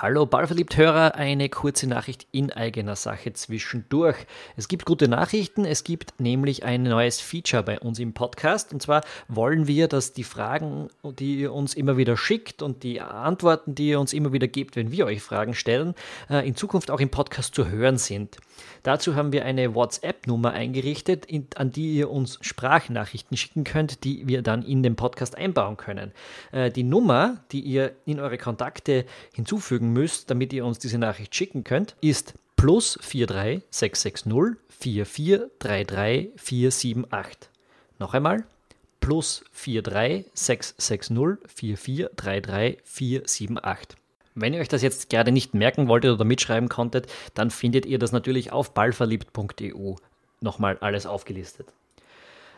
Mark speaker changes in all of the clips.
Speaker 1: Hallo Ballverliebt-Hörer, eine kurze Nachricht in eigener Sache zwischendurch. Es gibt gute Nachrichten, es gibt nämlich ein neues Feature bei uns im Podcast und zwar wollen wir, dass die Fragen, die ihr uns immer wieder schickt und die Antworten, die ihr uns immer wieder gebt, wenn wir euch Fragen stellen, äh, in Zukunft auch im Podcast zu hören sind. Dazu haben wir eine WhatsApp-Nummer eingerichtet, an die ihr uns Sprachnachrichten schicken könnt, die wir dann in den Podcast einbauen können. Äh, die Nummer, die ihr in eure Kontakte hinzufügen müsst, damit ihr uns diese Nachricht schicken könnt, ist plus 43660 4433 478. Noch einmal, plus 43660 4433 478. Wenn ihr euch das jetzt gerade nicht merken wolltet oder mitschreiben konntet, dann findet ihr das natürlich auf ballverliebt.eu nochmal alles aufgelistet.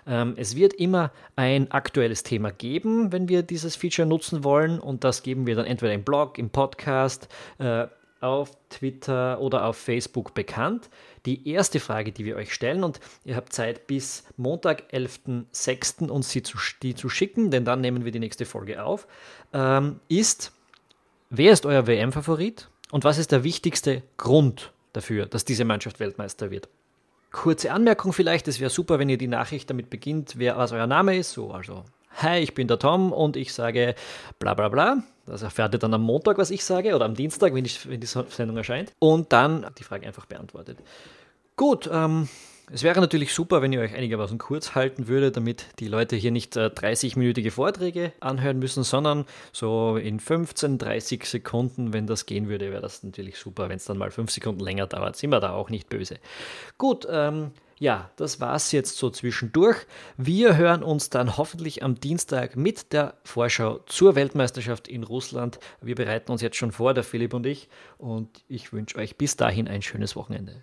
Speaker 1: Ähm, es wird immer ein aktuelles Thema geben, wenn wir dieses Feature nutzen wollen und das geben wir dann entweder im Blog, im Podcast, äh, auf Twitter oder auf Facebook bekannt. Die erste Frage, die wir euch stellen, und ihr habt Zeit bis Montag, 11.06. uns sie zu, die zu schicken, denn dann nehmen wir die nächste Folge auf, ähm, ist, Wer ist euer WM-Favorit und was ist der wichtigste Grund dafür, dass diese Mannschaft Weltmeister wird? Kurze Anmerkung vielleicht, es wäre super, wenn ihr die Nachricht damit beginnt, wer, was euer Name ist. So, also, hi, ich bin der Tom und ich sage bla bla bla. Das erfährt ihr dann am Montag, was ich sage, oder am Dienstag, wenn, ich, wenn die Sendung erscheint. Und dann die Frage einfach beantwortet. Gut, ähm, es wäre natürlich super, wenn ihr euch einigermaßen kurz halten würdet, damit die Leute hier nicht äh, 30-minütige Vorträge anhören müssen, sondern so in 15, 30 Sekunden, wenn das gehen würde, wäre das natürlich super. Wenn es dann mal 5 Sekunden länger dauert, sind wir da auch nicht böse. Gut, ähm, ja, das war's jetzt so zwischendurch. Wir hören uns dann hoffentlich am Dienstag mit der Vorschau zur Weltmeisterschaft in Russland. Wir bereiten uns jetzt schon vor, der Philipp und ich, und ich wünsche euch bis dahin ein schönes Wochenende.